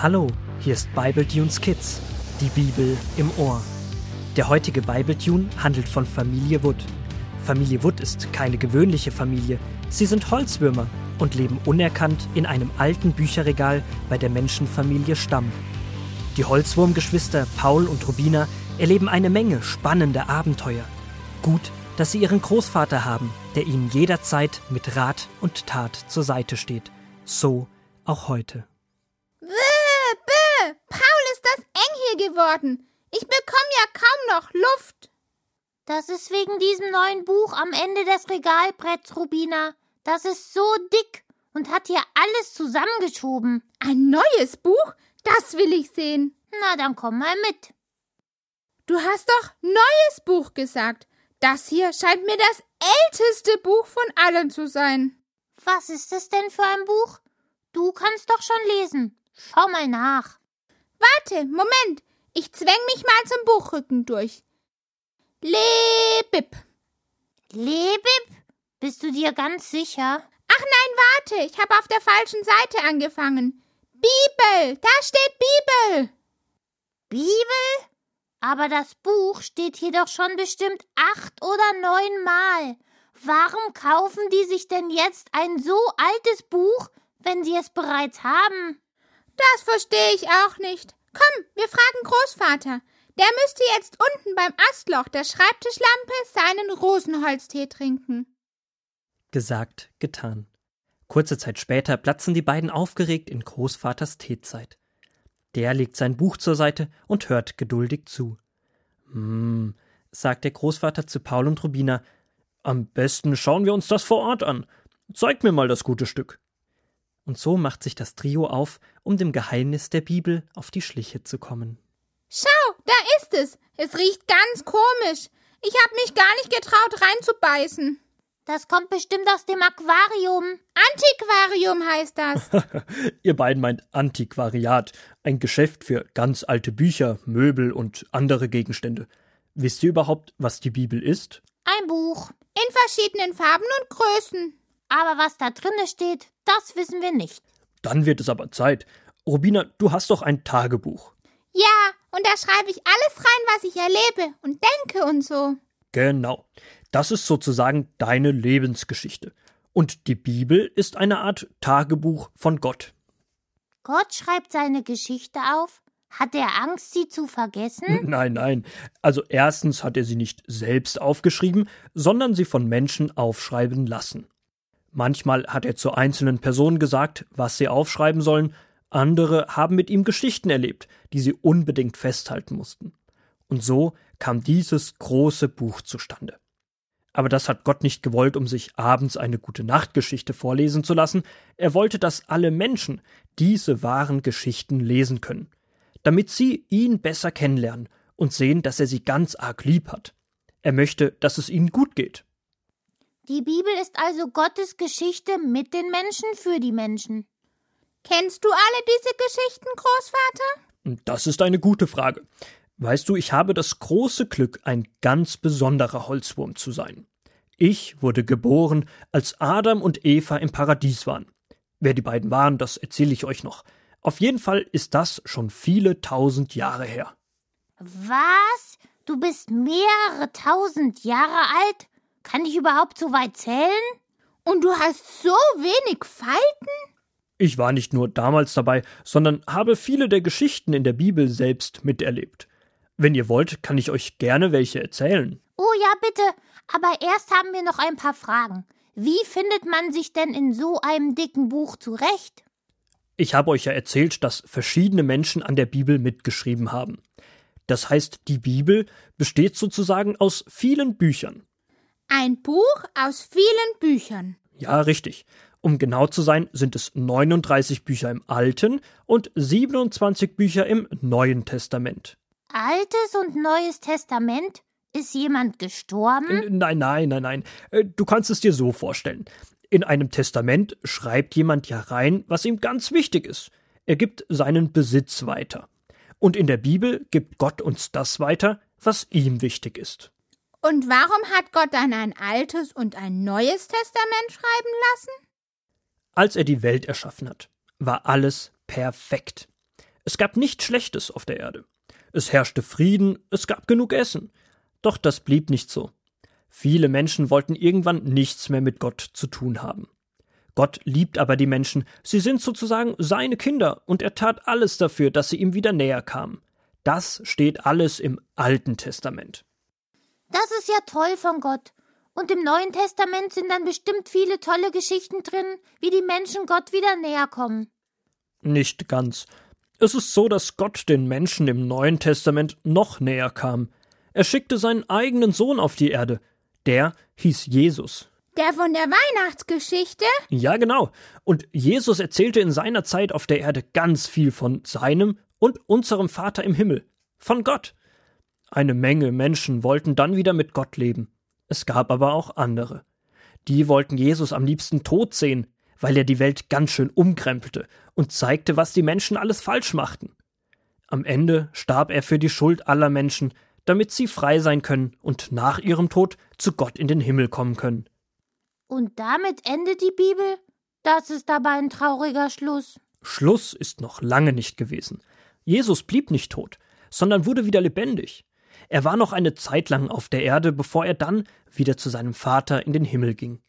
Hallo, hier ist Bibletunes Kids, die Bibel im Ohr. Der heutige Bibletune handelt von Familie Wood. Familie Wood ist keine gewöhnliche Familie, sie sind Holzwürmer und leben unerkannt in einem alten Bücherregal bei der Menschenfamilie Stamm. Die Holzwurmgeschwister Paul und Rubina erleben eine Menge spannender Abenteuer. Gut, dass sie ihren Großvater haben, der ihnen jederzeit mit Rat und Tat zur Seite steht. So auch heute. Hier geworden. Ich bekomme ja kaum noch Luft. Das ist wegen diesem neuen Buch am Ende des Regalbretts, Rubina. Das ist so dick und hat hier alles zusammengeschoben. Ein neues Buch? Das will ich sehen. Na, dann komm mal mit. Du hast doch neues Buch gesagt. Das hier scheint mir das älteste Buch von allen zu sein. Was ist es denn für ein Buch? Du kannst doch schon lesen. Schau mal nach. Warte, Moment. Ich zwäng mich mal zum Buchrücken durch. Lebib. Lebib? Bist du dir ganz sicher? Ach nein, warte. Ich habe auf der falschen Seite angefangen. Bibel. Da steht Bibel. Bibel? Aber das Buch steht hier doch schon bestimmt acht oder neun Mal. Warum kaufen die sich denn jetzt ein so altes Buch, wenn sie es bereits haben? Das verstehe ich auch nicht. Komm, wir fragen Großvater. Der müsste jetzt unten beim Astloch der Schreibtischlampe seinen Rosenholztee trinken. Gesagt, getan. Kurze Zeit später platzen die beiden aufgeregt in Großvaters Teezeit. Der legt sein Buch zur Seite und hört geduldig zu. Hm, sagt der Großvater zu Paul und Rubina, am besten schauen wir uns das vor Ort an. Zeig mir mal das gute Stück. Und so macht sich das Trio auf, um dem Geheimnis der Bibel auf die Schliche zu kommen. Schau, da ist es. Es riecht ganz komisch. Ich hab mich gar nicht getraut, reinzubeißen. Das kommt bestimmt aus dem Aquarium. Antiquarium heißt das. Ihr beiden meint Antiquariat, ein Geschäft für ganz alte Bücher, Möbel und andere Gegenstände. Wisst ihr überhaupt, was die Bibel ist? Ein Buch. In verschiedenen Farben und Größen. Aber was da drinne steht, das wissen wir nicht. Dann wird es aber Zeit. Rubina, du hast doch ein Tagebuch. Ja, und da schreibe ich alles rein, was ich erlebe und denke und so. Genau. Das ist sozusagen deine Lebensgeschichte. Und die Bibel ist eine Art Tagebuch von Gott. Gott schreibt seine Geschichte auf? Hat er Angst, sie zu vergessen? Nein, nein. Also erstens hat er sie nicht selbst aufgeschrieben, sondern sie von Menschen aufschreiben lassen. Manchmal hat er zu einzelnen Personen gesagt, was sie aufschreiben sollen, andere haben mit ihm Geschichten erlebt, die sie unbedingt festhalten mussten. Und so kam dieses große Buch zustande. Aber das hat Gott nicht gewollt, um sich abends eine gute Nachtgeschichte vorlesen zu lassen. Er wollte, dass alle Menschen diese wahren Geschichten lesen können, damit sie ihn besser kennenlernen und sehen, dass er sie ganz arg lieb hat. Er möchte, dass es ihnen gut geht. Die Bibel ist also Gottes Geschichte mit den Menschen für die Menschen. Kennst du alle diese Geschichten, Großvater? Das ist eine gute Frage. Weißt du, ich habe das große Glück, ein ganz besonderer Holzwurm zu sein. Ich wurde geboren, als Adam und Eva im Paradies waren. Wer die beiden waren, das erzähle ich euch noch. Auf jeden Fall ist das schon viele tausend Jahre her. Was? Du bist mehrere tausend Jahre alt? Kann ich überhaupt so weit zählen? Und du hast so wenig Falten? Ich war nicht nur damals dabei, sondern habe viele der Geschichten in der Bibel selbst miterlebt. Wenn ihr wollt, kann ich euch gerne welche erzählen. Oh ja, bitte. Aber erst haben wir noch ein paar Fragen. Wie findet man sich denn in so einem dicken Buch zurecht? Ich habe euch ja erzählt, dass verschiedene Menschen an der Bibel mitgeschrieben haben. Das heißt, die Bibel besteht sozusagen aus vielen Büchern. Ein Buch aus vielen Büchern. Ja, richtig. Um genau zu sein, sind es 39 Bücher im Alten und 27 Bücher im Neuen Testament. Altes und Neues Testament? Ist jemand gestorben? Nein, nein, nein, nein. Äh, du kannst es dir so vorstellen. In einem Testament schreibt jemand ja rein, was ihm ganz wichtig ist. Er gibt seinen Besitz weiter. Und in der Bibel gibt Gott uns das weiter, was ihm wichtig ist. Und warum hat Gott dann ein altes und ein neues Testament schreiben lassen? Als er die Welt erschaffen hat, war alles perfekt. Es gab nichts Schlechtes auf der Erde. Es herrschte Frieden, es gab genug Essen. Doch das blieb nicht so. Viele Menschen wollten irgendwann nichts mehr mit Gott zu tun haben. Gott liebt aber die Menschen, sie sind sozusagen seine Kinder, und er tat alles dafür, dass sie ihm wieder näher kamen. Das steht alles im Alten Testament. Das ist ja toll von Gott. Und im Neuen Testament sind dann bestimmt viele tolle Geschichten drin, wie die Menschen Gott wieder näher kommen. Nicht ganz. Es ist so, dass Gott den Menschen im Neuen Testament noch näher kam. Er schickte seinen eigenen Sohn auf die Erde. Der hieß Jesus. Der von der Weihnachtsgeschichte? Ja, genau. Und Jesus erzählte in seiner Zeit auf der Erde ganz viel von seinem und unserem Vater im Himmel. Von Gott. Eine Menge Menschen wollten dann wieder mit Gott leben. Es gab aber auch andere. Die wollten Jesus am liebsten tot sehen, weil er die Welt ganz schön umkrempelte und zeigte, was die Menschen alles falsch machten. Am Ende starb er für die Schuld aller Menschen, damit sie frei sein können und nach ihrem Tod zu Gott in den Himmel kommen können. Und damit endet die Bibel? Das ist aber ein trauriger Schluss. Schluss ist noch lange nicht gewesen. Jesus blieb nicht tot, sondern wurde wieder lebendig. Er war noch eine Zeit lang auf der Erde, bevor er dann wieder zu seinem Vater in den Himmel ging.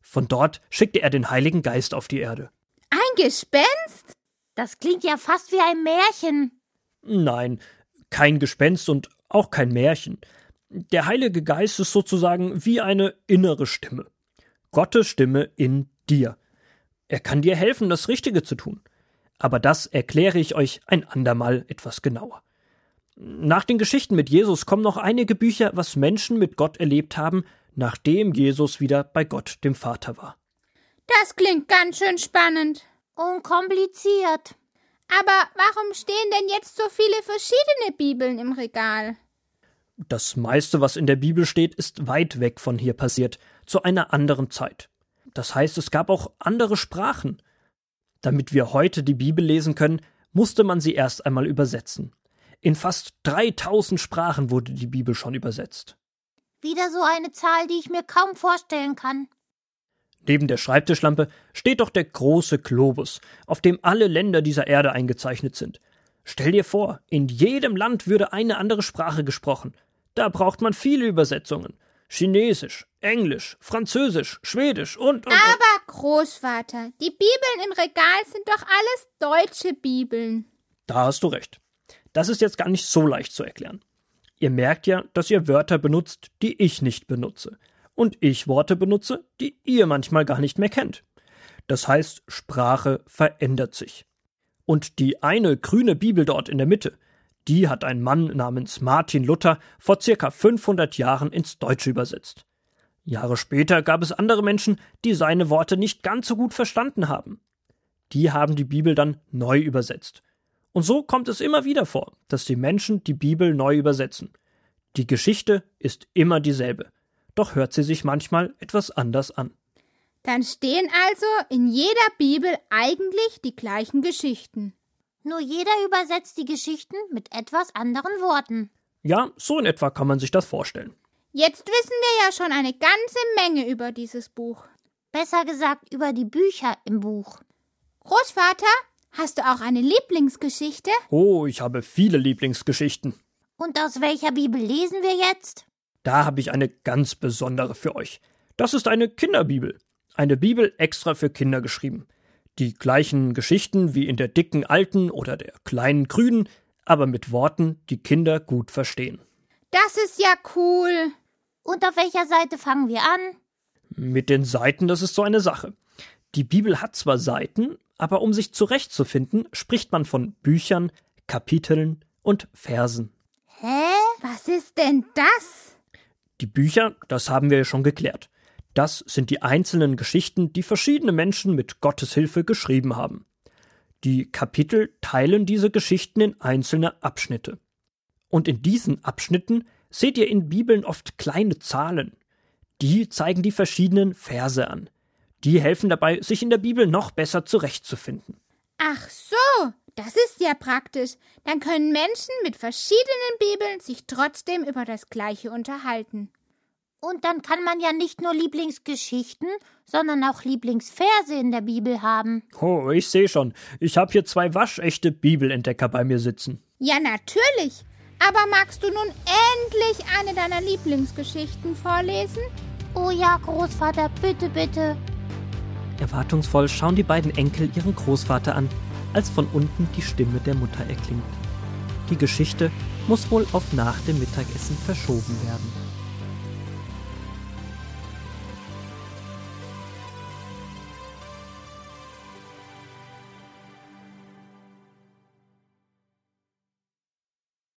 Von dort schickte er den Heiligen Geist auf die Erde. Ein Gespenst? Das klingt ja fast wie ein Märchen. Nein, kein Gespenst und auch kein Märchen. Der Heilige Geist ist sozusagen wie eine innere Stimme. Gottes Stimme in dir. Er kann dir helfen, das Richtige zu tun. Aber das erkläre ich euch ein andermal etwas genauer. Nach den Geschichten mit Jesus kommen noch einige Bücher, was Menschen mit Gott erlebt haben, nachdem Jesus wieder bei Gott dem Vater war. Das klingt ganz schön spannend. Und kompliziert. Aber warum stehen denn jetzt so viele verschiedene Bibeln im Regal? Das meiste, was in der Bibel steht, ist weit weg von hier passiert, zu einer anderen Zeit. Das heißt, es gab auch andere Sprachen. Damit wir heute die Bibel lesen können, musste man sie erst einmal übersetzen. In fast 3000 Sprachen wurde die Bibel schon übersetzt. Wieder so eine Zahl, die ich mir kaum vorstellen kann. Neben der Schreibtischlampe steht doch der große Globus, auf dem alle Länder dieser Erde eingezeichnet sind. Stell dir vor, in jedem Land würde eine andere Sprache gesprochen. Da braucht man viele Übersetzungen. Chinesisch, Englisch, Französisch, Schwedisch und, und, und. Aber Großvater, die Bibeln im Regal sind doch alles deutsche Bibeln. Da hast du recht. Das ist jetzt gar nicht so leicht zu erklären. Ihr merkt ja, dass ihr Wörter benutzt, die ich nicht benutze. Und ich Worte benutze, die ihr manchmal gar nicht mehr kennt. Das heißt, Sprache verändert sich. Und die eine grüne Bibel dort in der Mitte, die hat ein Mann namens Martin Luther vor circa 500 Jahren ins Deutsche übersetzt. Jahre später gab es andere Menschen, die seine Worte nicht ganz so gut verstanden haben. Die haben die Bibel dann neu übersetzt. Und so kommt es immer wieder vor, dass die Menschen die Bibel neu übersetzen. Die Geschichte ist immer dieselbe, doch hört sie sich manchmal etwas anders an. Dann stehen also in jeder Bibel eigentlich die gleichen Geschichten. Nur jeder übersetzt die Geschichten mit etwas anderen Worten. Ja, so in etwa kann man sich das vorstellen. Jetzt wissen wir ja schon eine ganze Menge über dieses Buch. Besser gesagt über die Bücher im Buch. Großvater, Hast du auch eine Lieblingsgeschichte? Oh, ich habe viele Lieblingsgeschichten. Und aus welcher Bibel lesen wir jetzt? Da habe ich eine ganz besondere für euch. Das ist eine Kinderbibel. Eine Bibel extra für Kinder geschrieben. Die gleichen Geschichten wie in der dicken alten oder der kleinen grünen, aber mit Worten, die Kinder gut verstehen. Das ist ja cool. Und auf welcher Seite fangen wir an? Mit den Seiten, das ist so eine Sache. Die Bibel hat zwar Seiten, aber um sich zurechtzufinden, spricht man von Büchern, Kapiteln und Versen. Hä? Was ist denn das? Die Bücher, das haben wir ja schon geklärt. Das sind die einzelnen Geschichten, die verschiedene Menschen mit Gottes Hilfe geschrieben haben. Die Kapitel teilen diese Geschichten in einzelne Abschnitte. Und in diesen Abschnitten seht ihr in Bibeln oft kleine Zahlen. Die zeigen die verschiedenen Verse an. Die helfen dabei, sich in der Bibel noch besser zurechtzufinden. Ach so, das ist ja praktisch. Dann können Menschen mit verschiedenen Bibeln sich trotzdem über das Gleiche unterhalten. Und dann kann man ja nicht nur Lieblingsgeschichten, sondern auch Lieblingsverse in der Bibel haben. Oh, ich sehe schon. Ich habe hier zwei waschechte Bibelentdecker bei mir sitzen. Ja, natürlich. Aber magst du nun endlich eine deiner Lieblingsgeschichten vorlesen? Oh ja, Großvater, bitte, bitte. Erwartungsvoll schauen die beiden Enkel ihren Großvater an, als von unten die Stimme der Mutter erklingt. Die Geschichte muss wohl auf nach dem Mittagessen verschoben werden.